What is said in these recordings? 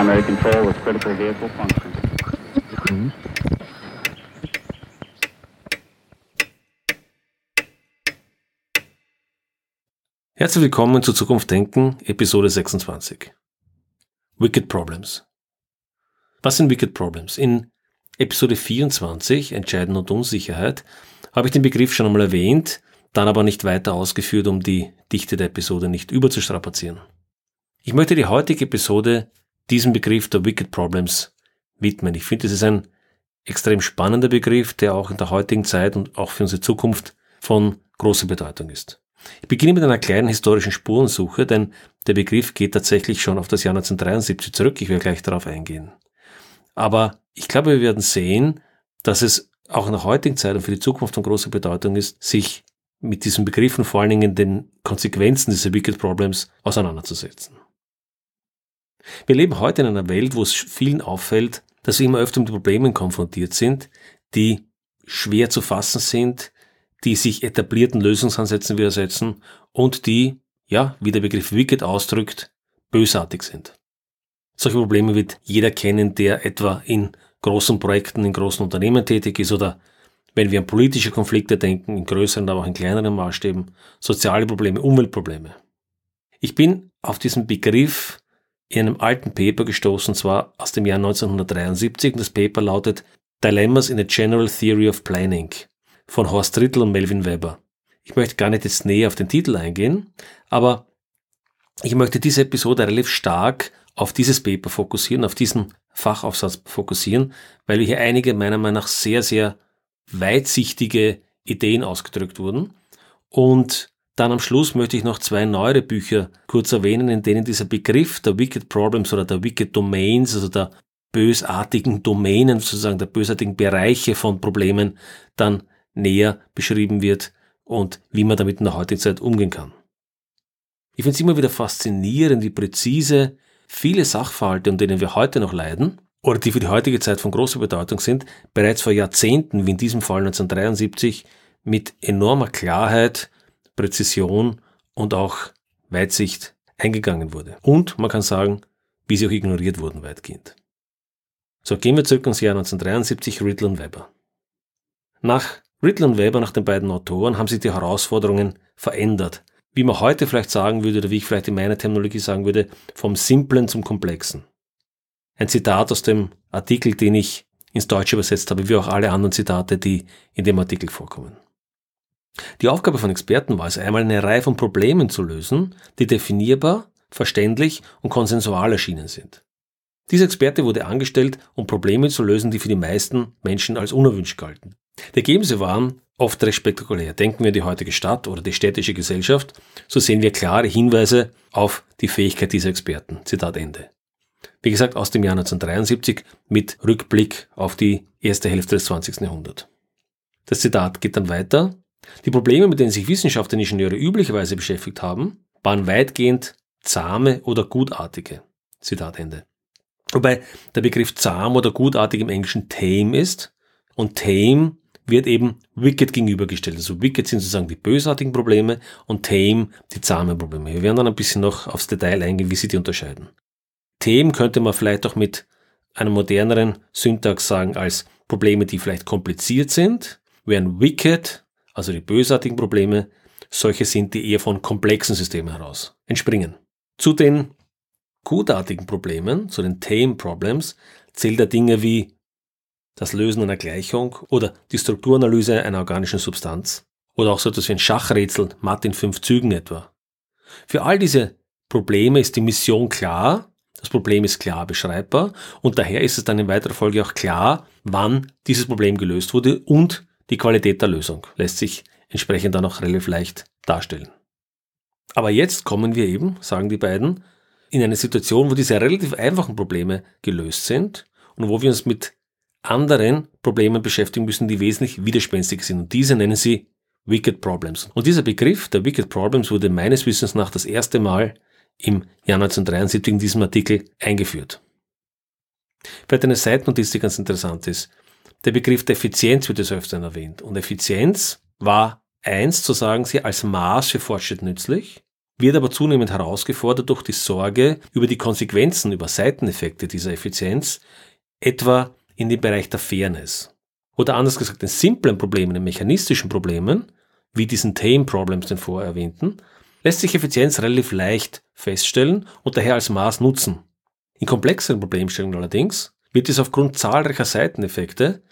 primary control with critical vehicle function. Herzlich willkommen zu Zukunft Denken, Episode 26. Wicked Problems. Was sind Wicked Problems? In Episode 24, Entscheiden und Unsicherheit, habe ich den Begriff schon einmal erwähnt, dann aber nicht weiter ausgeführt, um die Dichte der Episode nicht überzustrapazieren. Ich möchte die heutige Episode diesem Begriff der Wicked Problems widmen. Ich finde, es ist ein extrem spannender Begriff, der auch in der heutigen Zeit und auch für unsere Zukunft von großer Bedeutung ist. Ich beginne mit einer kleinen historischen Spurensuche, denn der Begriff geht tatsächlich schon auf das Jahr 1973 zurück. Ich werde gleich darauf eingehen. Aber ich glaube, wir werden sehen, dass es auch in der heutigen Zeit und für die Zukunft von großer Bedeutung ist, sich mit diesen Begriffen vor allen Dingen den Konsequenzen dieser Wicked Problems auseinanderzusetzen. Wir leben heute in einer Welt, wo es vielen auffällt, dass wir immer öfter mit Problemen konfrontiert sind, die schwer zu fassen sind, die sich etablierten Lösungsansätzen widersetzen und die, ja, wie der Begriff Wicked ausdrückt, bösartig sind. Solche Probleme wird jeder kennen, der etwa in großen Projekten, in großen Unternehmen tätig ist oder wenn wir an politische Konflikte denken, in größeren, aber auch in kleineren Maßstäben, soziale Probleme, Umweltprobleme. Ich bin auf diesen Begriff in einem alten Paper gestoßen, zwar aus dem Jahr 1973, und das Paper lautet Dilemmas in a General Theory of Planning von Horst Rittel und Melvin Weber. Ich möchte gar nicht jetzt näher auf den Titel eingehen, aber ich möchte diese Episode relativ stark auf dieses Paper fokussieren, auf diesen Fachaufsatz fokussieren, weil hier einige meiner Meinung nach sehr, sehr weitsichtige Ideen ausgedrückt wurden. Und dann am Schluss möchte ich noch zwei neuere Bücher kurz erwähnen, in denen dieser Begriff der Wicked Problems oder der Wicked Domains, also der bösartigen Domänen, sozusagen der bösartigen Bereiche von Problemen, dann näher beschrieben wird und wie man damit in der heutigen Zeit umgehen kann. Ich finde es immer wieder faszinierend, wie präzise viele Sachverhalte, um denen wir heute noch leiden, oder die für die heutige Zeit von großer Bedeutung sind, bereits vor Jahrzehnten, wie in diesem Fall 1973, mit enormer Klarheit, Präzision und auch Weitsicht eingegangen wurde. Und man kann sagen, wie sie auch ignoriert wurden weitgehend. So, gehen wir zurück ins Jahr 1973, Riddle und Weber. Nach Riddle und Weber, nach den beiden Autoren, haben sich die Herausforderungen verändert. Wie man heute vielleicht sagen würde, oder wie ich vielleicht in meiner Terminologie sagen würde, vom Simplen zum Komplexen. Ein Zitat aus dem Artikel, den ich ins Deutsche übersetzt habe, wie auch alle anderen Zitate, die in dem Artikel vorkommen. Die Aufgabe von Experten war es einmal, eine Reihe von Problemen zu lösen, die definierbar, verständlich und konsensual erschienen sind. Dieser Experte wurde angestellt, um Probleme zu lösen, die für die meisten Menschen als unerwünscht galten. Die Ergebnisse waren oft recht spektakulär. Denken wir an die heutige Stadt oder die städtische Gesellschaft, so sehen wir klare Hinweise auf die Fähigkeit dieser Experten. Zitat Ende. Wie gesagt, aus dem Jahr 1973 mit Rückblick auf die erste Hälfte des 20. Jahrhunderts. Das Zitat geht dann weiter. Die Probleme, mit denen sich Wissenschaftler und Ingenieure üblicherweise beschäftigt haben, waren weitgehend zahme oder gutartige. Zitat Ende. Wobei der Begriff zahm oder gutartig im Englischen tame ist und tame wird eben wicked gegenübergestellt. Also wicked sind sozusagen die bösartigen Probleme und tame die zahmen Probleme. Wir werden dann ein bisschen noch aufs Detail eingehen, wie sie die unterscheiden. Tame könnte man vielleicht auch mit einem moderneren Syntax sagen als Probleme, die vielleicht kompliziert sind, während wicked, also die bösartigen Probleme, solche sind, die eher von komplexen Systemen heraus entspringen. Zu den gutartigen Problemen, zu den tame Problems, zählt er Dinge wie das Lösen einer Gleichung oder die Strukturanalyse einer organischen Substanz oder auch so etwas wie ein Schachrätsel, Mathe in fünf Zügen etwa. Für all diese Probleme ist die Mission klar, das Problem ist klar beschreibbar und daher ist es dann in weiterer Folge auch klar, wann dieses Problem gelöst wurde und die Qualität der Lösung lässt sich entsprechend dann auch relativ leicht darstellen. Aber jetzt kommen wir eben, sagen die beiden, in eine Situation, wo diese relativ einfachen Probleme gelöst sind und wo wir uns mit anderen Problemen beschäftigen müssen, die wesentlich widerspenstiger sind. Und diese nennen sie Wicked Problems. Und dieser Begriff der Wicked Problems wurde meines Wissens nach das erste Mal im Jahr 1973 in diesem Artikel eingeführt. Vielleicht eine Seitennotiz, die ganz interessant ist. Der Begriff der Effizienz wird des Öfteren erwähnt. Und Effizienz war eins, zu sagen sie, als Maß für Fortschritt nützlich wird aber zunehmend herausgefordert durch die Sorge über die Konsequenzen, über Seiteneffekte dieser Effizienz, etwa in dem Bereich der Fairness. Oder anders gesagt, in simplen Problemen, in mechanistischen Problemen, wie diesen Tame Problems, den vorher erwähnten, lässt sich Effizienz relativ leicht feststellen und daher als Maß nutzen. In komplexeren Problemstellungen allerdings wird es aufgrund zahlreicher Seiteneffekte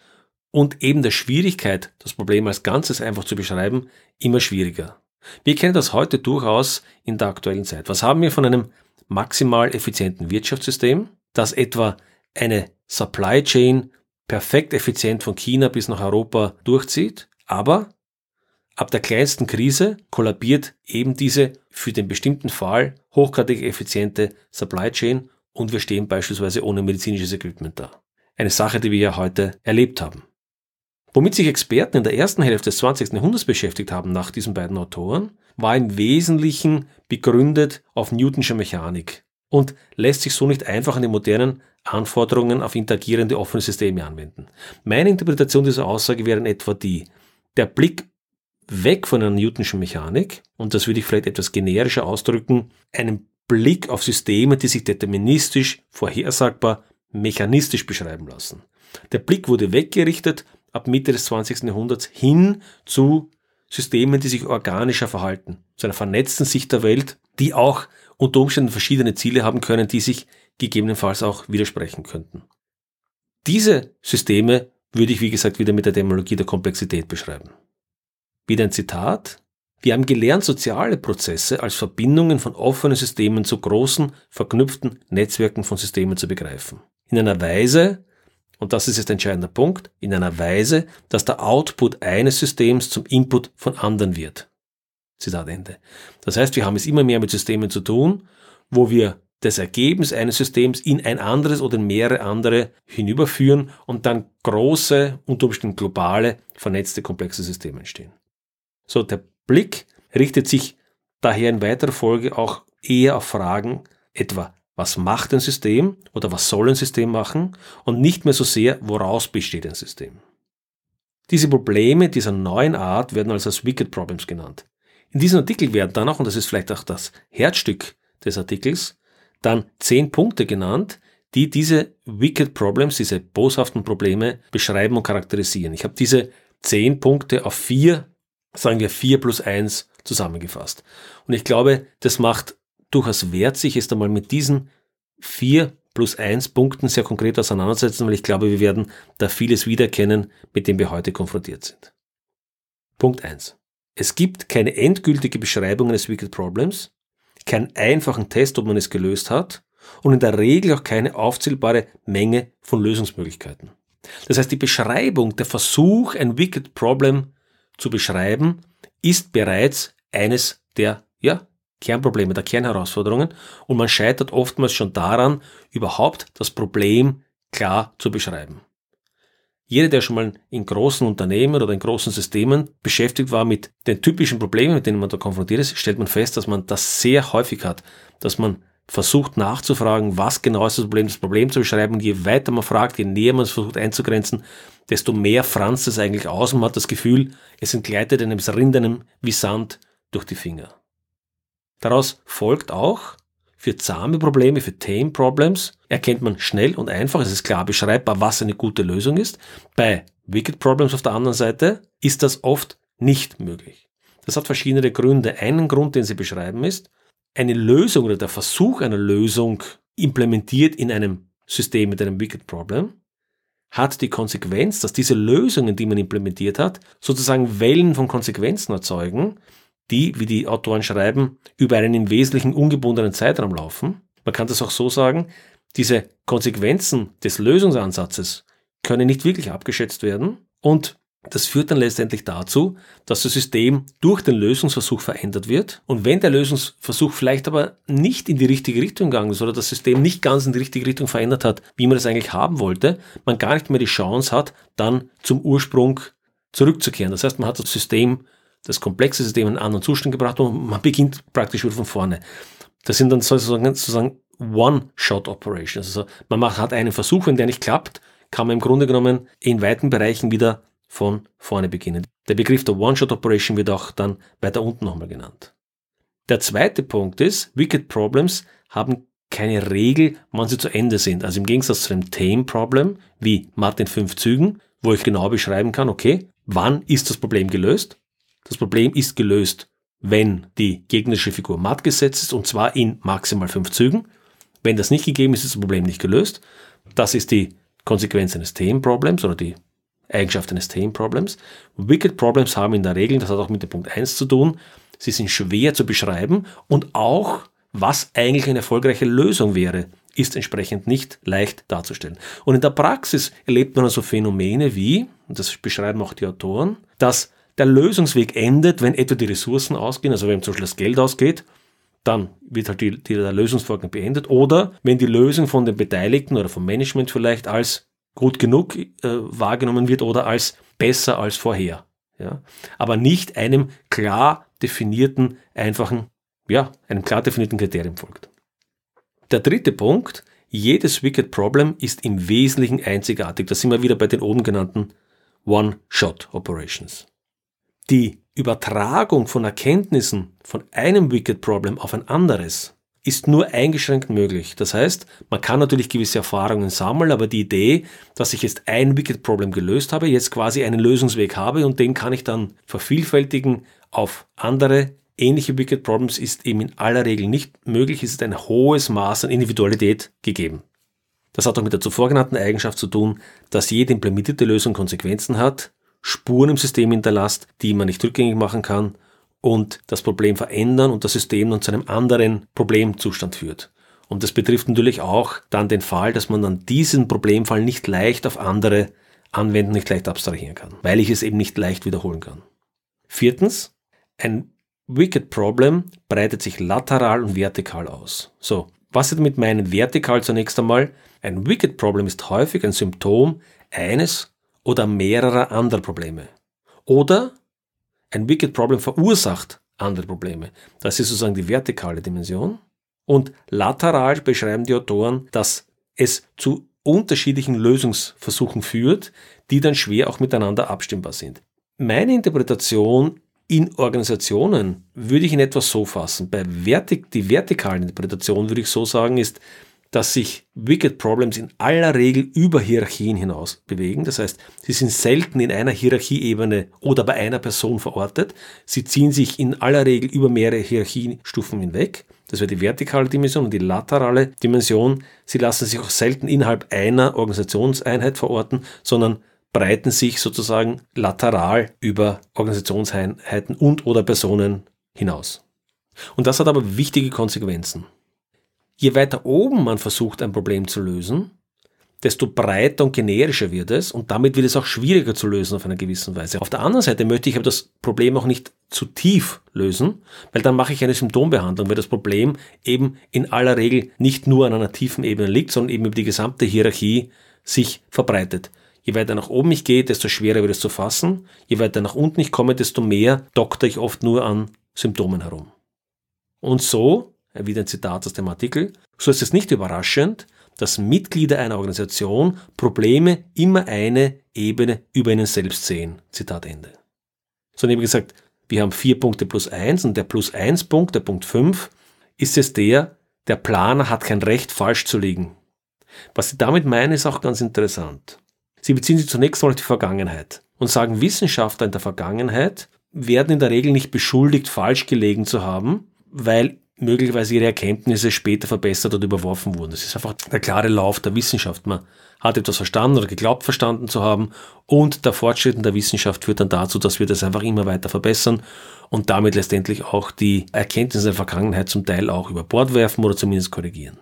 und eben der Schwierigkeit, das Problem als Ganzes einfach zu beschreiben, immer schwieriger. Wir kennen das heute durchaus in der aktuellen Zeit. Was haben wir von einem maximal effizienten Wirtschaftssystem, das etwa eine Supply Chain perfekt effizient von China bis nach Europa durchzieht, aber ab der kleinsten Krise kollabiert eben diese für den bestimmten Fall hochgradig effiziente Supply Chain und wir stehen beispielsweise ohne medizinisches Equipment da. Eine Sache, die wir ja heute erlebt haben. Womit sich Experten in der ersten Hälfte des 20. Jahrhunderts beschäftigt haben nach diesen beiden Autoren, war im Wesentlichen begründet auf Newtonsche Mechanik und lässt sich so nicht einfach an die modernen Anforderungen auf interagierende offene Systeme anwenden. Meine Interpretation dieser Aussage wäre in etwa die, der Blick weg von einer Newtonschen Mechanik, und das würde ich vielleicht etwas generischer ausdrücken, einen Blick auf Systeme, die sich deterministisch, vorhersagbar, mechanistisch beschreiben lassen. Der Blick wurde weggerichtet ab Mitte des 20. Jahrhunderts hin zu Systemen, die sich organischer verhalten, zu einer vernetzten Sicht der Welt, die auch unter Umständen verschiedene Ziele haben können, die sich gegebenenfalls auch widersprechen könnten. Diese Systeme würde ich, wie gesagt, wieder mit der Demologie der Komplexität beschreiben. Wieder ein Zitat. Wir haben gelernt, soziale Prozesse als Verbindungen von offenen Systemen zu großen, verknüpften Netzwerken von Systemen zu begreifen. In einer Weise, und das ist jetzt ein entscheidender Punkt, in einer Weise, dass der Output eines Systems zum Input von anderen wird. Zitat Ende. Das heißt, wir haben es immer mehr mit Systemen zu tun, wo wir das Ergebnis eines Systems in ein anderes oder in mehrere andere hinüberführen und dann große, unter Umständen globale, vernetzte, komplexe Systeme entstehen. So, der Blick richtet sich daher in weiterer Folge auch eher auf Fragen etwa, was macht ein System oder was soll ein System machen und nicht mehr so sehr, woraus besteht ein System. Diese Probleme dieser neuen Art werden also als Wicked Problems genannt. In diesem Artikel werden dann auch, und das ist vielleicht auch das Herzstück des Artikels, dann zehn Punkte genannt, die diese Wicked Problems, diese boshaften Probleme beschreiben und charakterisieren. Ich habe diese zehn Punkte auf vier, sagen wir vier plus eins zusammengefasst. Und ich glaube, das macht durchaus wert, sich jetzt einmal mit diesen vier plus eins Punkten sehr konkret auseinandersetzen, weil ich glaube, wir werden da vieles wiedererkennen, mit dem wir heute konfrontiert sind. Punkt eins: Es gibt keine endgültige Beschreibung eines Wicked Problems, keinen einfachen Test, ob man es gelöst hat und in der Regel auch keine aufzählbare Menge von Lösungsmöglichkeiten. Das heißt, die Beschreibung, der Versuch, ein Wicked Problem zu beschreiben, ist bereits eines der ja, Kernprobleme, der Kernherausforderungen und man scheitert oftmals schon daran, überhaupt das Problem klar zu beschreiben. Jeder, der schon mal in großen Unternehmen oder in großen Systemen beschäftigt war mit den typischen Problemen, mit denen man da konfrontiert ist, stellt man fest, dass man das sehr häufig hat, dass man versucht nachzufragen, was genau ist das Problem, das Problem zu beschreiben. Je weiter man fragt, je näher man es versucht einzugrenzen, desto mehr franzt es eigentlich aus und man hat das Gefühl, es entgleitet einem, es wie Sand durch die Finger. Daraus folgt auch, für zahme Probleme, für tame Problems, erkennt man schnell und einfach, es ist klar beschreibbar, was eine gute Lösung ist. Bei Wicked Problems auf der anderen Seite ist das oft nicht möglich. Das hat verschiedene Gründe. Einen Grund, den sie beschreiben, ist, eine Lösung oder der Versuch einer Lösung implementiert in einem System mit einem Wicked Problem hat die Konsequenz, dass diese Lösungen, die man implementiert hat, sozusagen Wellen von Konsequenzen erzeugen, die, wie die Autoren schreiben, über einen im Wesentlichen ungebundenen Zeitraum laufen. Man kann das auch so sagen, diese Konsequenzen des Lösungsansatzes können nicht wirklich abgeschätzt werden und das führt dann letztendlich dazu, dass das System durch den Lösungsversuch verändert wird. Und wenn der Lösungsversuch vielleicht aber nicht in die richtige Richtung gegangen ist oder das System nicht ganz in die richtige Richtung verändert hat, wie man das eigentlich haben wollte, man gar nicht mehr die Chance hat, dann zum Ursprung zurückzukehren. Das heißt, man hat das System das komplexe System in einen anderen Zustand gebracht und man beginnt praktisch wieder von vorne. Das sind dann sozusagen, sozusagen One-Shot-Operations. Also man macht, hat einen Versuch, wenn der nicht klappt, kann man im Grunde genommen in weiten Bereichen wieder von vorne beginnen. Der Begriff der One-Shot-Operation wird auch dann weiter unten nochmal genannt. Der zweite Punkt ist, Wicked Problems haben keine Regel, wann sie zu Ende sind. Also im Gegensatz zu dem Tame Problem, wie Martin fünf Zügen, wo ich genau beschreiben kann, okay, wann ist das Problem gelöst? Das Problem ist gelöst, wenn die gegnerische Figur matt gesetzt ist und zwar in maximal fünf Zügen. Wenn das nicht gegeben ist, ist das Problem nicht gelöst. Das ist die Konsequenz eines Themenproblems oder die Eigenschaft eines Themenproblems. Wicked Problems haben in der Regel, das hat auch mit dem Punkt 1 zu tun, sie sind schwer zu beschreiben und auch, was eigentlich eine erfolgreiche Lösung wäre, ist entsprechend nicht leicht darzustellen. Und in der Praxis erlebt man also Phänomene wie, und das beschreiben auch die Autoren, dass der Lösungsweg endet, wenn etwa die Ressourcen ausgehen, also wenn zum Beispiel das Geld ausgeht, dann wird halt die, die, der Lösungsvorgang beendet. Oder wenn die Lösung von den Beteiligten oder vom Management vielleicht als gut genug äh, wahrgenommen wird oder als besser als vorher. Ja? Aber nicht einem klar definierten, einfachen, ja, einem klar definierten Kriterium folgt. Der dritte Punkt, jedes Wicked Problem ist im Wesentlichen einzigartig. Da sind wir wieder bei den oben genannten One-Shot-Operations. Die Übertragung von Erkenntnissen von einem Wicked Problem auf ein anderes ist nur eingeschränkt möglich. Das heißt, man kann natürlich gewisse Erfahrungen sammeln, aber die Idee, dass ich jetzt ein Wicked Problem gelöst habe, jetzt quasi einen Lösungsweg habe und den kann ich dann vervielfältigen auf andere ähnliche Wicked Problems, ist eben in aller Regel nicht möglich. Es ist ein hohes Maß an Individualität gegeben. Das hat auch mit der zuvor genannten Eigenschaft zu tun, dass jede implementierte Lösung Konsequenzen hat, Spuren im System hinterlasst, die man nicht rückgängig machen kann und das Problem verändern und das System dann zu einem anderen Problemzustand führt. Und das betrifft natürlich auch dann den Fall, dass man dann diesen Problemfall nicht leicht auf andere anwenden, nicht leicht abstrahieren kann, weil ich es eben nicht leicht wiederholen kann. Viertens, ein Wicked Problem breitet sich lateral und vertikal aus. So, was ist mit meinen vertikal zunächst einmal? Ein Wicked Problem ist häufig ein Symptom eines oder mehrerer anderer Probleme. Oder ein Wicked Problem verursacht andere Probleme. Das ist sozusagen die vertikale Dimension. Und lateral beschreiben die Autoren, dass es zu unterschiedlichen Lösungsversuchen führt, die dann schwer auch miteinander abstimmbar sind. Meine Interpretation in Organisationen würde ich in etwas so fassen. Bei Vertik, die vertikalen Interpretation würde ich so sagen, ist, dass sich Wicked Problems in aller Regel über Hierarchien hinaus bewegen. Das heißt, sie sind selten in einer Hierarchieebene oder bei einer Person verortet. Sie ziehen sich in aller Regel über mehrere Hierarchiestufen hinweg. Das wäre die vertikale Dimension und die laterale Dimension. Sie lassen sich auch selten innerhalb einer Organisationseinheit verorten, sondern breiten sich sozusagen lateral über Organisationseinheiten und oder Personen hinaus. Und das hat aber wichtige Konsequenzen. Je weiter oben man versucht, ein Problem zu lösen, desto breiter und generischer wird es und damit wird es auch schwieriger zu lösen auf einer gewissen Weise. Auf der anderen Seite möchte ich aber das Problem auch nicht zu tief lösen, weil dann mache ich eine Symptombehandlung, weil das Problem eben in aller Regel nicht nur an einer tiefen Ebene liegt, sondern eben über die gesamte Hierarchie sich verbreitet. Je weiter nach oben ich gehe, desto schwerer wird es zu fassen. Je weiter nach unten ich komme, desto mehr dokter ich oft nur an Symptomen herum. Und so wieder ein Zitat aus dem Artikel, so ist es nicht überraschend, dass Mitglieder einer Organisation Probleme immer eine Ebene über ihnen selbst sehen. Zitat Ende. So, habe gesagt, wir haben vier Punkte plus eins und der plus eins Punkt, der Punkt fünf, ist es der, der Planer hat kein Recht, falsch zu liegen. Was sie damit meinen, ist auch ganz interessant. Sie beziehen sich zunächst mal auf die Vergangenheit und sagen, Wissenschaftler in der Vergangenheit werden in der Regel nicht beschuldigt, falsch gelegen zu haben, weil möglicherweise ihre Erkenntnisse später verbessert oder überworfen wurden. Das ist einfach der klare Lauf der Wissenschaft. Man hat etwas verstanden oder geglaubt verstanden zu haben und der Fortschritt in der Wissenschaft führt dann dazu, dass wir das einfach immer weiter verbessern und damit letztendlich auch die Erkenntnisse der Vergangenheit zum Teil auch über Bord werfen oder zumindest korrigieren.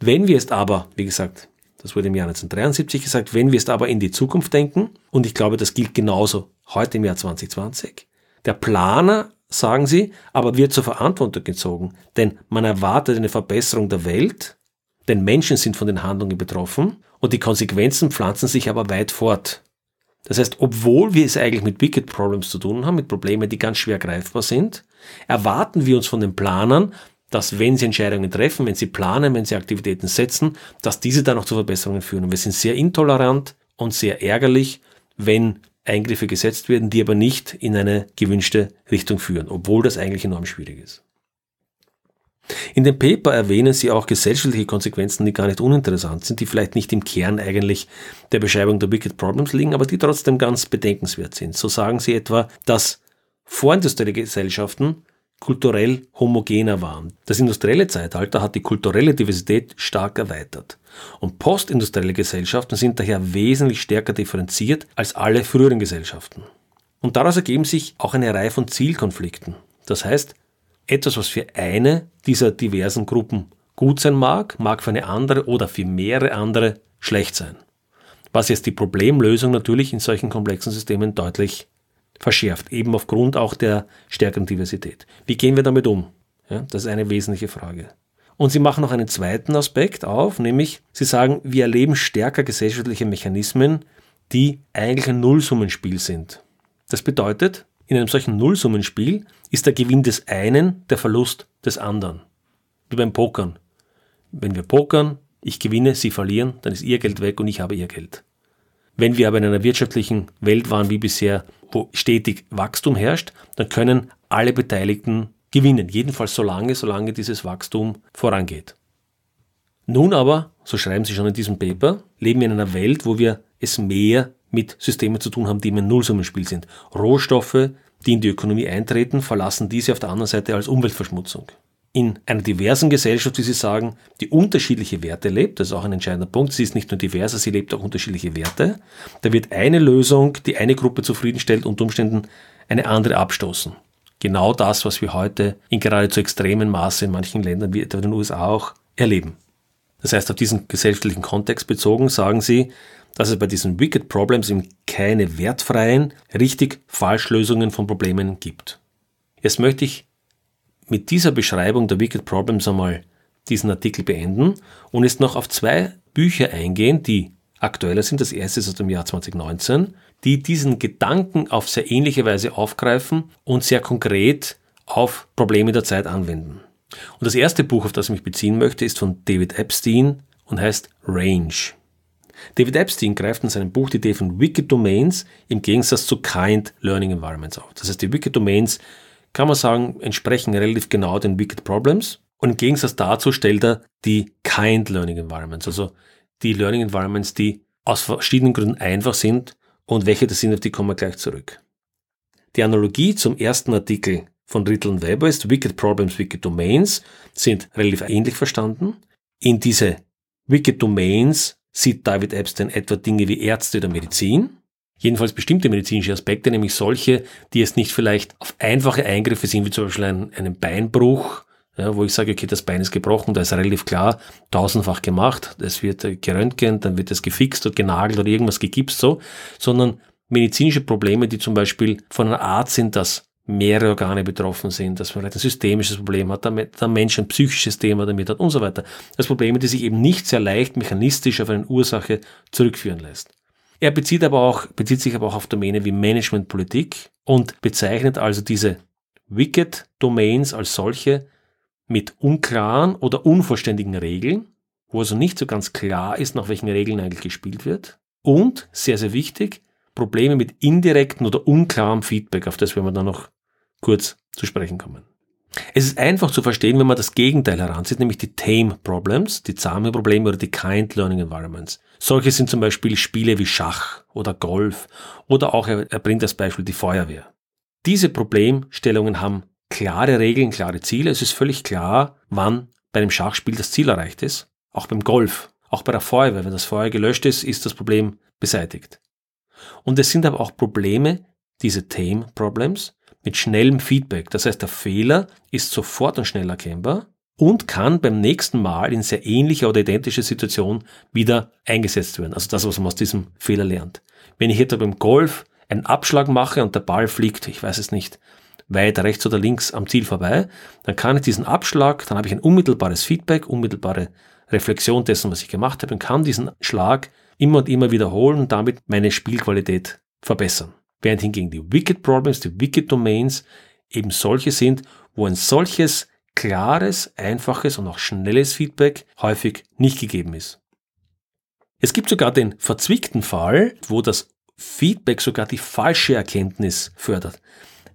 Wenn wir jetzt aber, wie gesagt, das wurde im Jahr 1973 gesagt, wenn wir jetzt aber in die Zukunft denken, und ich glaube, das gilt genauso heute im Jahr 2020, der Planer sagen sie, aber wird zur Verantwortung gezogen, denn man erwartet eine Verbesserung der Welt, denn Menschen sind von den Handlungen betroffen und die Konsequenzen pflanzen sich aber weit fort. Das heißt, obwohl wir es eigentlich mit Wicked Problems zu tun haben, mit Problemen, die ganz schwer greifbar sind, erwarten wir uns von den Planern, dass wenn sie Entscheidungen treffen, wenn sie planen, wenn sie Aktivitäten setzen, dass diese dann auch zu Verbesserungen führen. Und wir sind sehr intolerant und sehr ärgerlich, wenn Eingriffe gesetzt werden, die aber nicht in eine gewünschte Richtung führen, obwohl das eigentlich enorm schwierig ist. In dem Paper erwähnen sie auch gesellschaftliche Konsequenzen, die gar nicht uninteressant sind, die vielleicht nicht im Kern eigentlich der Beschreibung der Wicked Problems liegen, aber die trotzdem ganz bedenkenswert sind. So sagen sie etwa, dass vorindustrielle Gesellschaften kulturell homogener waren. Das industrielle Zeitalter hat die kulturelle Diversität stark erweitert. Und postindustrielle Gesellschaften sind daher wesentlich stärker differenziert als alle früheren Gesellschaften. Und daraus ergeben sich auch eine Reihe von Zielkonflikten. Das heißt, etwas, was für eine dieser diversen Gruppen gut sein mag, mag für eine andere oder für mehrere andere schlecht sein. Was jetzt die Problemlösung natürlich in solchen komplexen Systemen deutlich verschärft, eben aufgrund auch der stärkeren Diversität. Wie gehen wir damit um? Ja, das ist eine wesentliche Frage. Und sie machen noch einen zweiten Aspekt auf, nämlich sie sagen, wir erleben stärker gesellschaftliche Mechanismen, die eigentlich ein Nullsummenspiel sind. Das bedeutet, in einem solchen Nullsummenspiel ist der Gewinn des einen der Verlust des anderen. Wie beim Pokern. Wenn wir pokern, ich gewinne, Sie verlieren, dann ist Ihr Geld weg und ich habe Ihr Geld. Wenn wir aber in einer wirtschaftlichen Welt waren wie bisher, wo stetig Wachstum herrscht, dann können alle Beteiligten gewinnen. Jedenfalls solange, solange dieses Wachstum vorangeht. Nun aber, so schreiben Sie schon in diesem Paper, leben wir in einer Welt, wo wir es mehr mit Systemen zu tun haben, die im Nullsummenspiel sind. Rohstoffe, die in die Ökonomie eintreten, verlassen diese auf der anderen Seite als Umweltverschmutzung. In einer diversen Gesellschaft, wie Sie sagen, die unterschiedliche Werte lebt, das ist auch ein entscheidender Punkt, sie ist nicht nur diverser, sie lebt auch unterschiedliche Werte, da wird eine Lösung, die eine Gruppe zufriedenstellt, unter Umständen eine andere abstoßen. Genau das, was wir heute in geradezu extremen Maße in manchen Ländern wie etwa den USA auch erleben. Das heißt, auf diesen gesellschaftlichen Kontext bezogen sagen Sie, dass es bei diesen Wicked Problems eben keine wertfreien, richtig-falsch Lösungen von Problemen gibt. Jetzt möchte ich mit dieser Beschreibung der Wicked Problems einmal diesen Artikel beenden und jetzt noch auf zwei Bücher eingehen, die aktueller sind. Das erste ist aus dem Jahr 2019, die diesen Gedanken auf sehr ähnliche Weise aufgreifen und sehr konkret auf Probleme der Zeit anwenden. Und das erste Buch, auf das ich mich beziehen möchte, ist von David Epstein und heißt Range. David Epstein greift in seinem Buch die Idee von Wicked Domains im Gegensatz zu Kind Learning Environments auf. Das heißt, die Wicked Domains, kann man sagen, entsprechen relativ genau den Wicked Problems. Und im Gegensatz dazu stellt er die Kind Learning Environments, also die Learning Environments, die aus verschiedenen Gründen einfach sind und welche das sind, auf die kommen wir gleich zurück. Die Analogie zum ersten Artikel von Rittel und Weber ist Wicked Problems, Wicked Domains sind relativ ähnlich verstanden. In diese Wicked Domains sieht David Epstein etwa Dinge wie Ärzte oder Medizin. Jedenfalls bestimmte medizinische Aspekte, nämlich solche, die jetzt nicht vielleicht auf einfache Eingriffe sind, wie zum Beispiel ein, einen Beinbruch, ja, wo ich sage, okay, das Bein ist gebrochen, da ist relativ klar, tausendfach gemacht, es wird geröntgent, dann wird es gefixt oder genagelt oder irgendwas gegipst, so, sondern medizinische Probleme, die zum Beispiel von einer Art sind, dass mehrere Organe betroffen sind, dass man vielleicht ein systemisches Problem hat, damit der Mensch ein psychisches Thema damit hat und so weiter. Das Probleme, die sich eben nicht sehr leicht mechanistisch auf eine Ursache zurückführen lässt. Er bezieht aber auch, bezieht sich aber auch auf Domäne wie Managementpolitik und bezeichnet also diese Wicked Domains als solche mit unklaren oder unvollständigen Regeln, wo also nicht so ganz klar ist, nach welchen Regeln eigentlich gespielt wird. Und, sehr, sehr wichtig, Probleme mit indirektem oder unklarem Feedback, auf das werden wir dann noch kurz zu sprechen kommen. Es ist einfach zu verstehen, wenn man das Gegenteil heranzieht, nämlich die Tame Problems, die zahme Probleme oder die Kind Learning Environments. Solche sind zum Beispiel Spiele wie Schach oder Golf oder auch, er bringt das Beispiel die Feuerwehr. Diese Problemstellungen haben klare Regeln, klare Ziele. Es ist völlig klar, wann bei einem Schachspiel das Ziel erreicht ist. Auch beim Golf, auch bei der Feuerwehr. Wenn das Feuer gelöscht ist, ist das Problem beseitigt. Und es sind aber auch Probleme, diese Tame Problems, mit schnellem Feedback. Das heißt, der Fehler ist sofort und schnell erkennbar und kann beim nächsten Mal in sehr ähnlicher oder identischer Situation wieder eingesetzt werden. Also das, was man aus diesem Fehler lernt. Wenn ich etwa beim Golf einen Abschlag mache und der Ball fliegt, ich weiß es nicht, weit rechts oder links am Ziel vorbei, dann kann ich diesen Abschlag, dann habe ich ein unmittelbares Feedback, unmittelbare Reflexion dessen, was ich gemacht habe und kann diesen Schlag immer und immer wiederholen und damit meine Spielqualität verbessern. Während hingegen die Wicked Problems, die Wicked Domains eben solche sind, wo ein solches klares, einfaches und auch schnelles Feedback häufig nicht gegeben ist. Es gibt sogar den verzwickten Fall, wo das Feedback sogar die falsche Erkenntnis fördert.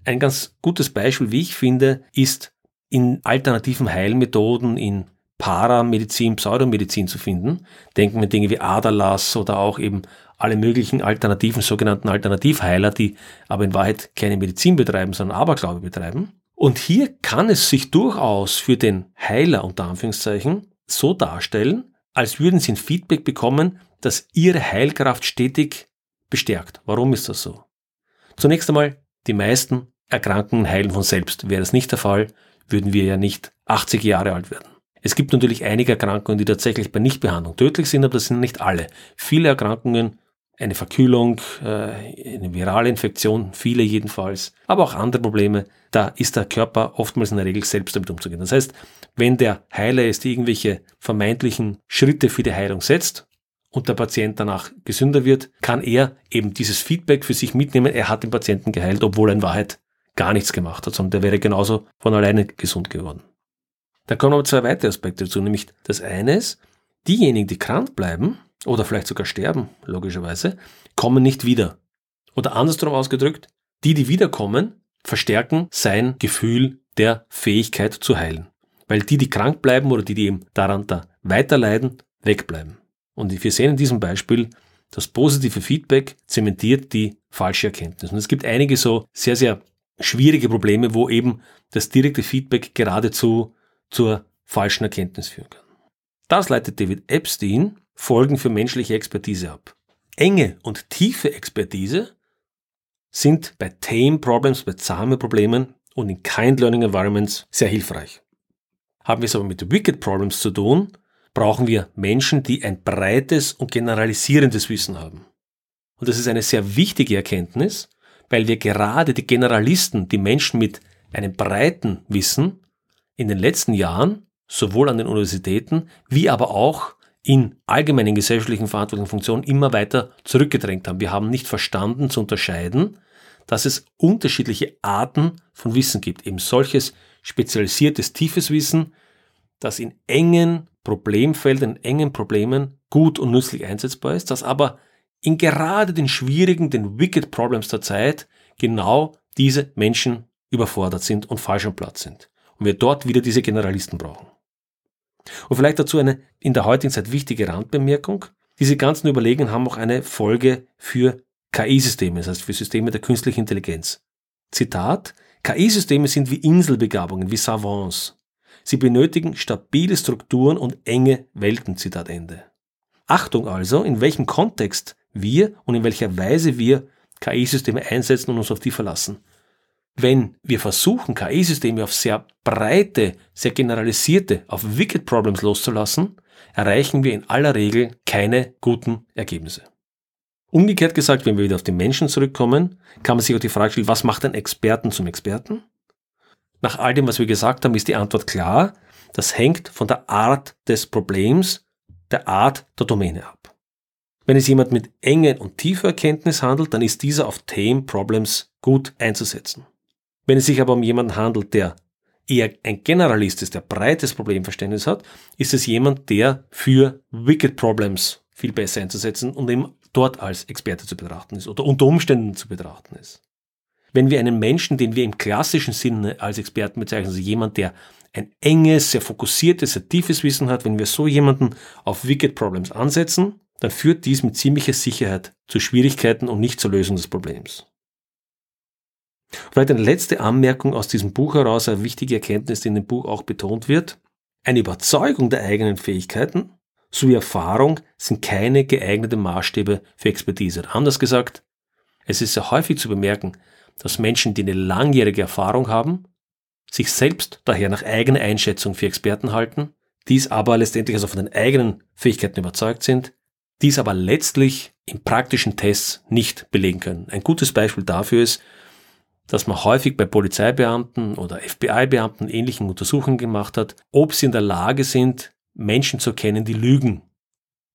Ein ganz gutes Beispiel, wie ich finde, ist in alternativen Heilmethoden, in Paramedizin, Pseudomedizin zu finden. Denken wir Dinge wie Aderlass oder auch eben alle möglichen alternativen, sogenannten Alternativheiler, die aber in Wahrheit keine Medizin betreiben, sondern Aberglaube betreiben. Und hier kann es sich durchaus für den Heiler unter Anführungszeichen so darstellen, als würden sie ein Feedback bekommen, das ihre Heilkraft stetig bestärkt. Warum ist das so? Zunächst einmal, die meisten Erkrankungen heilen von selbst. Wäre das nicht der Fall, würden wir ja nicht 80 Jahre alt werden. Es gibt natürlich einige Erkrankungen, die tatsächlich bei Nichtbehandlung tödlich sind, aber das sind nicht alle. Viele Erkrankungen, eine Verkühlung, äh, eine virale Infektion, viele jedenfalls, aber auch andere Probleme, da ist der Körper oftmals in der Regel selbst damit umzugehen. Das heißt, wenn der Heiler jetzt irgendwelche vermeintlichen Schritte für die Heilung setzt und der Patient danach gesünder wird, kann er eben dieses Feedback für sich mitnehmen, er hat den Patienten geheilt, obwohl er in Wahrheit gar nichts gemacht hat, sondern der wäre genauso von alleine gesund geworden. Da kommen aber zwei weitere Aspekte dazu, nämlich das eine ist, diejenigen, die krank bleiben oder vielleicht sogar sterben, logischerweise, kommen nicht wieder. Oder andersrum ausgedrückt, die, die wiederkommen, verstärken sein Gefühl der Fähigkeit zu heilen. Weil die, die krank bleiben oder die, die eben daran da weiterleiden, wegbleiben. Und wir sehen in diesem Beispiel, das positive Feedback zementiert die falsche Erkenntnis. Und es gibt einige so sehr, sehr schwierige Probleme, wo eben das direkte Feedback geradezu zur falschen Erkenntnis führen kann. Das leitet David Epstein Folgen für menschliche Expertise ab. Enge und tiefe Expertise sind bei tame Problems, bei zahme Problemen und in Kind Learning Environments sehr hilfreich. Haben wir es aber mit Wicked Problems zu tun, brauchen wir Menschen, die ein breites und generalisierendes Wissen haben. Und das ist eine sehr wichtige Erkenntnis, weil wir gerade die Generalisten, die Menschen mit einem breiten Wissen, in den letzten Jahren sowohl an den Universitäten wie aber auch in allgemeinen gesellschaftlichen verantwortlichen Funktionen immer weiter zurückgedrängt haben. Wir haben nicht verstanden zu unterscheiden, dass es unterschiedliche Arten von Wissen gibt. Eben solches spezialisiertes, tiefes Wissen, das in engen Problemfeldern, in engen Problemen gut und nützlich einsetzbar ist, das aber in gerade den schwierigen, den Wicked Problems der Zeit genau diese Menschen überfordert sind und falsch am Platz sind. Und wir dort wieder diese Generalisten brauchen. Und vielleicht dazu eine in der heutigen Zeit wichtige Randbemerkung. Diese ganzen Überlegungen haben auch eine Folge für KI-Systeme, das heißt für Systeme der künstlichen Intelligenz. Zitat, KI-Systeme sind wie Inselbegabungen, wie Savants. Sie benötigen stabile Strukturen und enge Welten. Zitat Ende. Achtung also, in welchem Kontext wir und in welcher Weise wir KI-Systeme einsetzen und uns auf die verlassen. Wenn wir versuchen, KI-Systeme auf sehr breite, sehr generalisierte, auf Wicked Problems loszulassen, erreichen wir in aller Regel keine guten Ergebnisse. Umgekehrt gesagt, wenn wir wieder auf den Menschen zurückkommen, kann man sich auch die Frage stellen, was macht einen Experten zum Experten? Nach all dem, was wir gesagt haben, ist die Antwort klar. Das hängt von der Art des Problems, der Art der Domäne ab. Wenn es jemand mit engen und tiefer Erkenntnis handelt, dann ist dieser auf Tame Problems gut einzusetzen. Wenn es sich aber um jemanden handelt, der eher ein Generalist ist, der breites Problemverständnis hat, ist es jemand, der für Wicked Problems viel besser einzusetzen und eben dort als Experte zu betrachten ist oder unter Umständen zu betrachten ist. Wenn wir einen Menschen, den wir im klassischen Sinne als Experten bezeichnen, also jemand, der ein enges, sehr fokussiertes, sehr tiefes Wissen hat, wenn wir so jemanden auf Wicked Problems ansetzen, dann führt dies mit ziemlicher Sicherheit zu Schwierigkeiten und nicht zur Lösung des Problems. Vielleicht eine letzte Anmerkung aus diesem Buch heraus, eine wichtige Erkenntnis, die in dem Buch auch betont wird. Eine Überzeugung der eigenen Fähigkeiten sowie Erfahrung sind keine geeigneten Maßstäbe für Expertise. Anders gesagt, es ist sehr häufig zu bemerken, dass Menschen, die eine langjährige Erfahrung haben, sich selbst daher nach eigener Einschätzung für Experten halten, dies aber letztendlich also von den eigenen Fähigkeiten überzeugt sind, dies aber letztlich in praktischen Tests nicht belegen können. Ein gutes Beispiel dafür ist, dass man häufig bei Polizeibeamten oder FBI-Beamten ähnlichen Untersuchungen gemacht hat, ob sie in der Lage sind, Menschen zu erkennen, die lügen.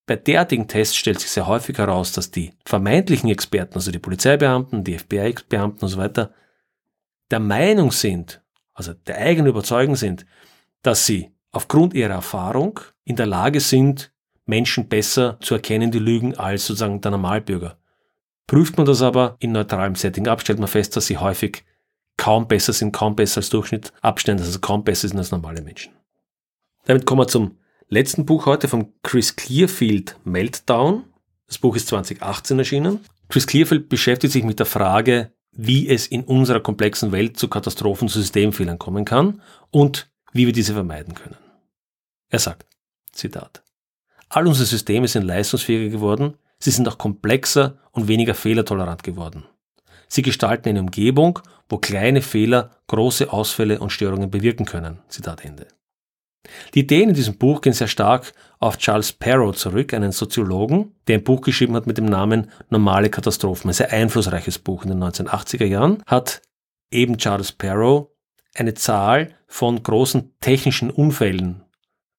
Bei derartigen Tests stellt sich sehr häufig heraus, dass die vermeintlichen Experten, also die Polizeibeamten, die FBI-Beamten und so weiter, der Meinung sind, also der eigenen Überzeugung sind, dass sie aufgrund ihrer Erfahrung in der Lage sind, Menschen besser zu erkennen, die lügen, als sozusagen der Normalbürger. Prüft man das aber in neutralem Setting ab, stellt man fest, dass sie häufig kaum besser sind, kaum besser als Durchschnitt abstellen, also kaum besser sind als normale Menschen. Damit kommen wir zum letzten Buch heute von Chris Clearfield, Meltdown. Das Buch ist 2018 erschienen. Chris Clearfield beschäftigt sich mit der Frage, wie es in unserer komplexen Welt zu Katastrophen, zu Systemfehlern kommen kann und wie wir diese vermeiden können. Er sagt, Zitat, All unsere Systeme sind leistungsfähiger geworden, sie sind auch komplexer und weniger fehlertolerant geworden. Sie gestalten eine Umgebung, wo kleine Fehler große Ausfälle und Störungen bewirken können. Zitat Ende. Die Ideen in diesem Buch gehen sehr stark auf Charles Perrow zurück, einen Soziologen, der ein Buch geschrieben hat mit dem Namen Normale Katastrophen. Ein sehr einflussreiches Buch in den 1980er Jahren hat eben Charles Perrow eine Zahl von großen technischen Unfällen,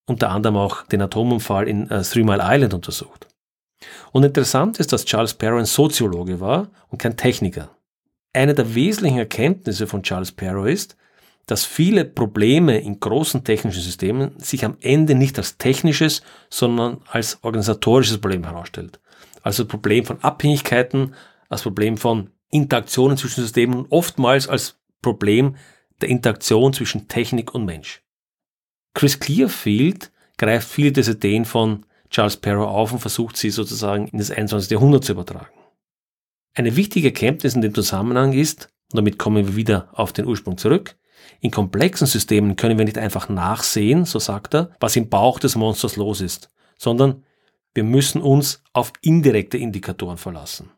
unter anderem auch den Atomunfall in äh, Three Mile Island untersucht. Und interessant ist, dass Charles Perrow ein Soziologe war und kein Techniker. Eine der wesentlichen Erkenntnisse von Charles Perrow ist, dass viele Probleme in großen technischen Systemen sich am Ende nicht als technisches, sondern als organisatorisches Problem herausstellt. Also Problem von Abhängigkeiten, als Problem von Interaktionen zwischen Systemen und oftmals als Problem der Interaktion zwischen Technik und Mensch. Chris Clearfield greift viele dieser Ideen von Charles Perrow auf und versucht sie sozusagen in das 21. Jahrhundert zu übertragen. Eine wichtige Erkenntnis in dem Zusammenhang ist, und damit kommen wir wieder auf den Ursprung zurück, in komplexen Systemen können wir nicht einfach nachsehen, so sagt er, was im Bauch des Monsters los ist, sondern wir müssen uns auf indirekte Indikatoren verlassen.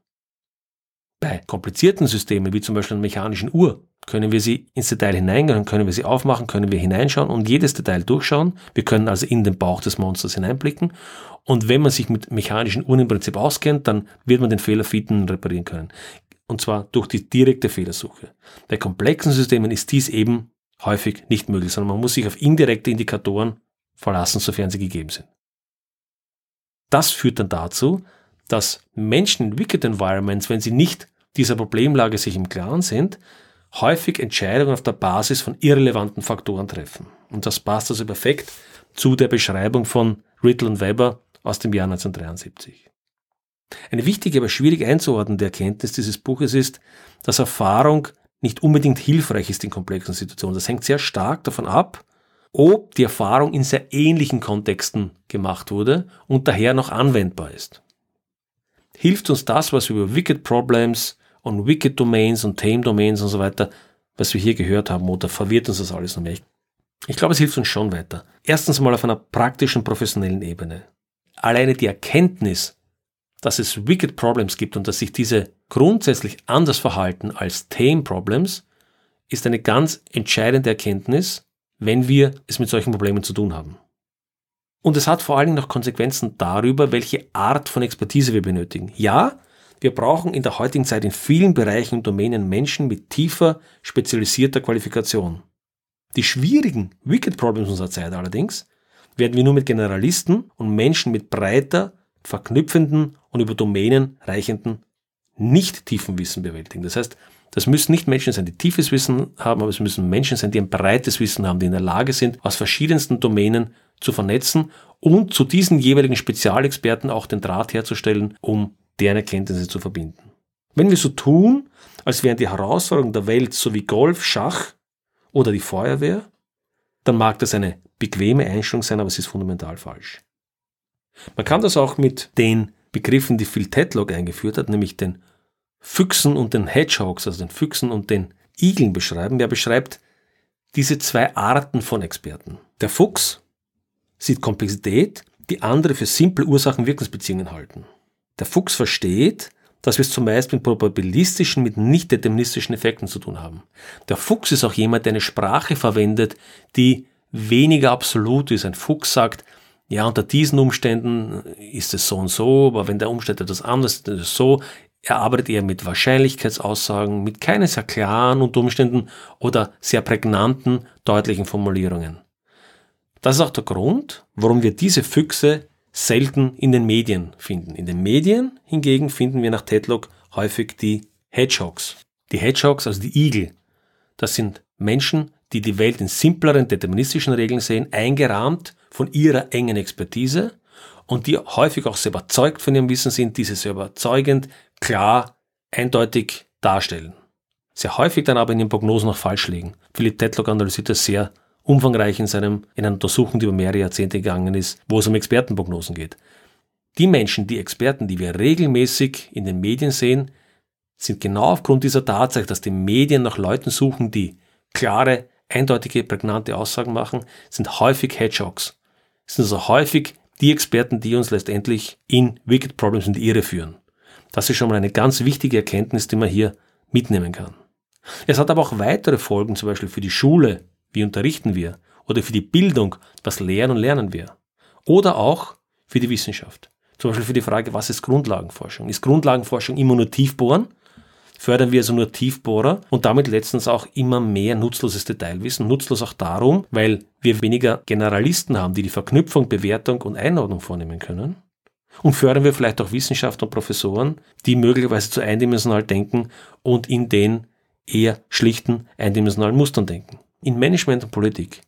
Bei komplizierten Systemen, wie zum Beispiel einer mechanischen Uhr, können wir sie ins Detail hineingehen, können wir sie aufmachen, können wir hineinschauen und jedes Detail durchschauen. Wir können also in den Bauch des Monsters hineinblicken. Und wenn man sich mit mechanischen Uhren im Prinzip auskennt, dann wird man den Fehler finden und reparieren können. Und zwar durch die direkte Fehlersuche. Bei komplexen Systemen ist dies eben häufig nicht möglich, sondern man muss sich auf indirekte Indikatoren verlassen, sofern sie gegeben sind. Das führt dann dazu, dass Menschen in Wicked Environments, wenn sie nicht dieser Problemlage sich im Klaren sind, häufig Entscheidungen auf der Basis von irrelevanten Faktoren treffen. Und das passt also perfekt zu der Beschreibung von Riddle und Weber aus dem Jahr 1973. Eine wichtige, aber schwierig einzuordnende Erkenntnis dieses Buches ist, dass Erfahrung nicht unbedingt hilfreich ist in komplexen Situationen. Das hängt sehr stark davon ab, ob die Erfahrung in sehr ähnlichen Kontexten gemacht wurde und daher noch anwendbar ist. Hilft uns das, was wir über Wicked Problems und Wicked Domains und Tame Domains und so weiter, was wir hier gehört haben, oder verwirrt uns das alles noch mehr? Ich glaube, es hilft uns schon weiter. Erstens mal auf einer praktischen, professionellen Ebene. Alleine die Erkenntnis, dass es Wicked Problems gibt und dass sich diese grundsätzlich anders verhalten als Tame Problems, ist eine ganz entscheidende Erkenntnis, wenn wir es mit solchen Problemen zu tun haben. Und es hat vor allen Dingen noch Konsequenzen darüber, welche Art von Expertise wir benötigen. Ja, wir brauchen in der heutigen Zeit in vielen Bereichen und Domänen Menschen mit tiefer, spezialisierter Qualifikation. Die schwierigen Wicked Problems unserer Zeit allerdings werden wir nur mit Generalisten und Menschen mit breiter, verknüpfenden und über Domänen reichenden nicht tiefen Wissen bewältigen. Das heißt, das müssen nicht Menschen sein, die tiefes Wissen haben, aber es müssen Menschen sein, die ein breites Wissen haben, die in der Lage sind, aus verschiedensten Domänen zu vernetzen und zu diesen jeweiligen Spezialexperten auch den Draht herzustellen, um deren Erkenntnisse zu verbinden. Wenn wir so tun, als wären die Herausforderungen der Welt so wie Golf, Schach oder die Feuerwehr, dann mag das eine bequeme Einstellung sein, aber es ist fundamental falsch. Man kann das auch mit den Begriffen, die Phil Tedlock eingeführt hat, nämlich den Füchsen und den Hedgehogs, also den Füchsen und den Igeln beschreiben. Er beschreibt diese zwei Arten von Experten. Der Fuchs sieht Komplexität, die andere für simple Ursachen-Wirkungsbeziehungen halten. Der Fuchs versteht, dass wir es zumeist mit probabilistischen, mit nicht deterministischen Effekten zu tun haben. Der Fuchs ist auch jemand, der eine Sprache verwendet, die weniger absolut ist. Ein Fuchs sagt, ja, unter diesen Umständen ist es so und so, aber wenn der Umstand etwas anderes ist, ist es so. Er arbeitet eher mit Wahrscheinlichkeitsaussagen, mit keinen sehr klaren unter Umständen oder sehr prägnanten, deutlichen Formulierungen. Das ist auch der Grund, warum wir diese Füchse selten in den Medien finden. In den Medien hingegen finden wir nach Tedlock häufig die Hedgehogs. Die Hedgehogs, also die Igel, das sind Menschen, die die Welt in simpleren deterministischen Regeln sehen, eingerahmt von ihrer engen Expertise und die häufig auch sehr überzeugt von ihrem Wissen sind, diese sehr überzeugend, klar, eindeutig darstellen. sehr häufig dann aber in den Prognosen auch falsch liegen. Philipp Tetlock analysiert das sehr umfangreich in, seinem, in einer Untersuchung, die über mehrere Jahrzehnte gegangen ist, wo es um Expertenprognosen geht. Die Menschen, die Experten, die wir regelmäßig in den Medien sehen, sind genau aufgrund dieser Tatsache, dass die Medien nach Leuten suchen, die klare, eindeutige, prägnante Aussagen machen, sind häufig Hedgehogs. Sind also häufig die Experten, die uns letztendlich in Wicked Problems in die Irre führen. Das ist schon mal eine ganz wichtige Erkenntnis, die man hier mitnehmen kann. Es hat aber auch weitere Folgen, zum Beispiel für die Schule, wie unterrichten wir, oder für die Bildung, was lehren und lernen wir. Oder auch für die Wissenschaft. Zum Beispiel für die Frage, was ist Grundlagenforschung? Ist Grundlagenforschung immer nur Tiefbohren? Fördern wir also nur Tiefbohrer und damit letztens auch immer mehr nutzloses Detailwissen. Nutzlos auch darum, weil wir weniger Generalisten haben, die die Verknüpfung, Bewertung und Einordnung vornehmen können. Und fördern wir vielleicht auch Wissenschaftler und Professoren, die möglicherweise zu eindimensional denken und in den eher schlichten eindimensionalen Mustern denken. In Management und Politik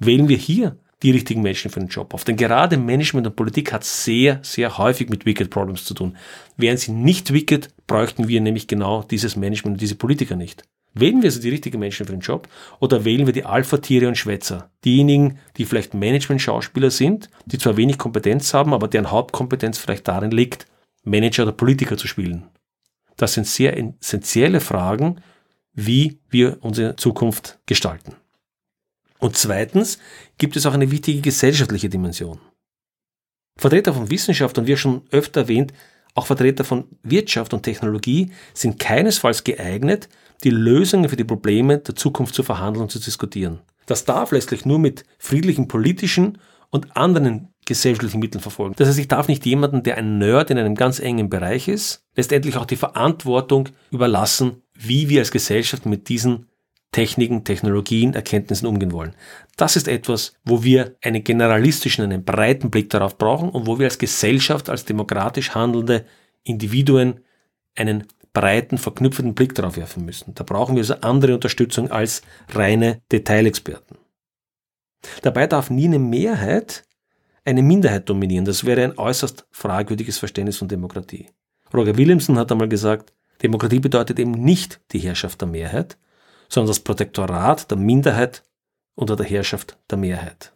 wählen wir hier die richtigen Menschen für den Job auf. Denn gerade Management und Politik hat sehr, sehr häufig mit Wicked Problems zu tun. Wären sie nicht wicked, bräuchten wir nämlich genau dieses Management und diese Politiker nicht. Wählen wir also die richtigen Menschen für den Job oder wählen wir die Alpha-Tiere und Schwätzer? Diejenigen, die vielleicht Management-Schauspieler sind, die zwar wenig Kompetenz haben, aber deren Hauptkompetenz vielleicht darin liegt, Manager oder Politiker zu spielen. Das sind sehr essentielle Fragen, wie wir unsere Zukunft gestalten. Und zweitens gibt es auch eine wichtige gesellschaftliche Dimension. Vertreter von Wissenschaft und wie schon öfter erwähnt, auch Vertreter von Wirtschaft und Technologie sind keinesfalls geeignet, die Lösungen für die Probleme der Zukunft zu verhandeln und zu diskutieren. Das darf letztlich nur mit friedlichen politischen und anderen gesellschaftlichen Mitteln verfolgen. Das heißt, ich darf nicht jemanden, der ein Nerd in einem ganz engen Bereich ist, letztendlich auch die Verantwortung überlassen, wie wir als Gesellschaft mit diesen Techniken, Technologien, Erkenntnissen umgehen wollen. Das ist etwas, wo wir einen generalistischen, einen breiten Blick darauf brauchen und wo wir als Gesellschaft, als demokratisch handelnde Individuen einen breiten, verknüpften Blick darauf werfen müssen. Da brauchen wir also andere Unterstützung als reine Detailexperten. Dabei darf nie eine Mehrheit eine Minderheit dominieren. Das wäre ein äußerst fragwürdiges Verständnis von Demokratie. Roger Williamson hat einmal gesagt, Demokratie bedeutet eben nicht die Herrschaft der Mehrheit, sondern das Protektorat der Minderheit unter der Herrschaft der Mehrheit.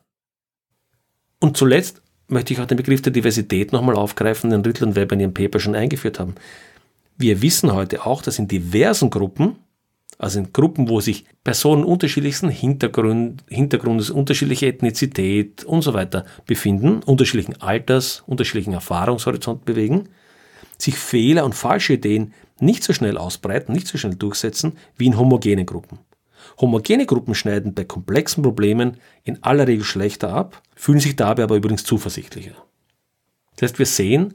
Und zuletzt möchte ich auch den Begriff der Diversität nochmal aufgreifen, den Rittler und Weber in ihrem Paper schon eingeführt haben. Wir wissen heute auch, dass in diversen Gruppen, also in Gruppen, wo sich Personen unterschiedlichsten Hintergrund, Hintergrundes, unterschiedliche Ethnizität und so weiter befinden, unterschiedlichen Alters, unterschiedlichen Erfahrungshorizont bewegen, sich Fehler und falsche Ideen nicht so schnell ausbreiten, nicht so schnell durchsetzen wie in homogenen Gruppen. Homogene Gruppen schneiden bei komplexen Problemen in aller Regel schlechter ab, fühlen sich dabei aber übrigens zuversichtlicher. Das heißt, wir sehen,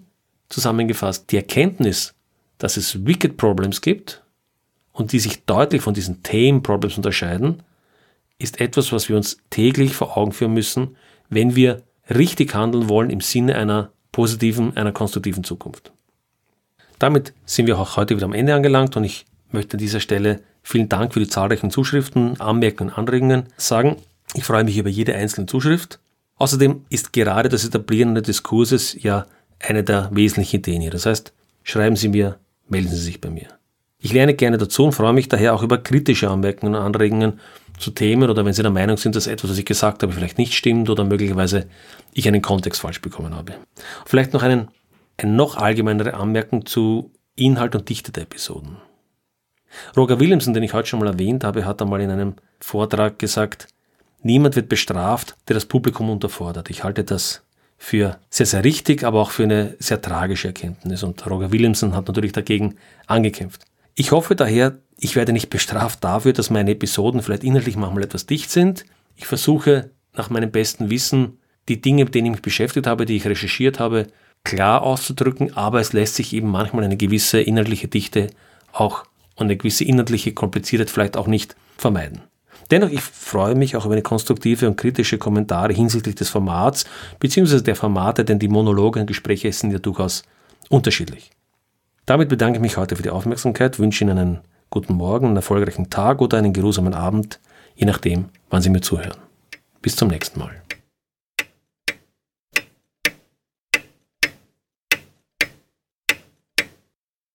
zusammengefasst, die Erkenntnis, dass es Wicked Problems gibt und die sich deutlich von diesen Tame Problems unterscheiden, ist etwas, was wir uns täglich vor Augen führen müssen, wenn wir richtig handeln wollen im Sinne einer positiven, einer konstruktiven Zukunft. Damit sind wir auch heute wieder am Ende angelangt und ich möchte an dieser Stelle vielen Dank für die zahlreichen Zuschriften, Anmerkungen und Anregungen sagen. Ich freue mich über jede einzelne Zuschrift. Außerdem ist gerade das Etablieren des Diskurses ja eine der wesentlichen Ideen hier. Das heißt, schreiben Sie mir, melden Sie sich bei mir. Ich lerne gerne dazu und freue mich daher auch über kritische Anmerkungen und Anregungen zu Themen oder wenn Sie der Meinung sind, dass etwas, was ich gesagt habe, vielleicht nicht stimmt oder möglicherweise ich einen Kontext falsch bekommen habe. Vielleicht noch einen eine noch allgemeinere Anmerkung zu Inhalt und Dichte der Episoden. Roger Williamson, den ich heute schon mal erwähnt habe, hat einmal in einem Vortrag gesagt, niemand wird bestraft, der das Publikum unterfordert. Ich halte das für sehr, sehr richtig, aber auch für eine sehr tragische Erkenntnis. Und Roger Williamson hat natürlich dagegen angekämpft. Ich hoffe daher, ich werde nicht bestraft dafür, dass meine Episoden vielleicht inhaltlich manchmal etwas dicht sind. Ich versuche nach meinem besten Wissen die Dinge, mit denen ich mich beschäftigt habe, die ich recherchiert habe, klar auszudrücken, aber es lässt sich eben manchmal eine gewisse inhaltliche Dichte auch und eine gewisse inhaltliche Kompliziertheit vielleicht auch nicht vermeiden. Dennoch, ich freue mich auch über eine konstruktive und kritische Kommentare hinsichtlich des Formats, beziehungsweise der Formate, denn die Monologe und Gespräche sind ja durchaus unterschiedlich. Damit bedanke ich mich heute für die Aufmerksamkeit, wünsche Ihnen einen guten Morgen, einen erfolgreichen Tag oder einen geruhsamen Abend, je nachdem, wann Sie mir zuhören. Bis zum nächsten Mal.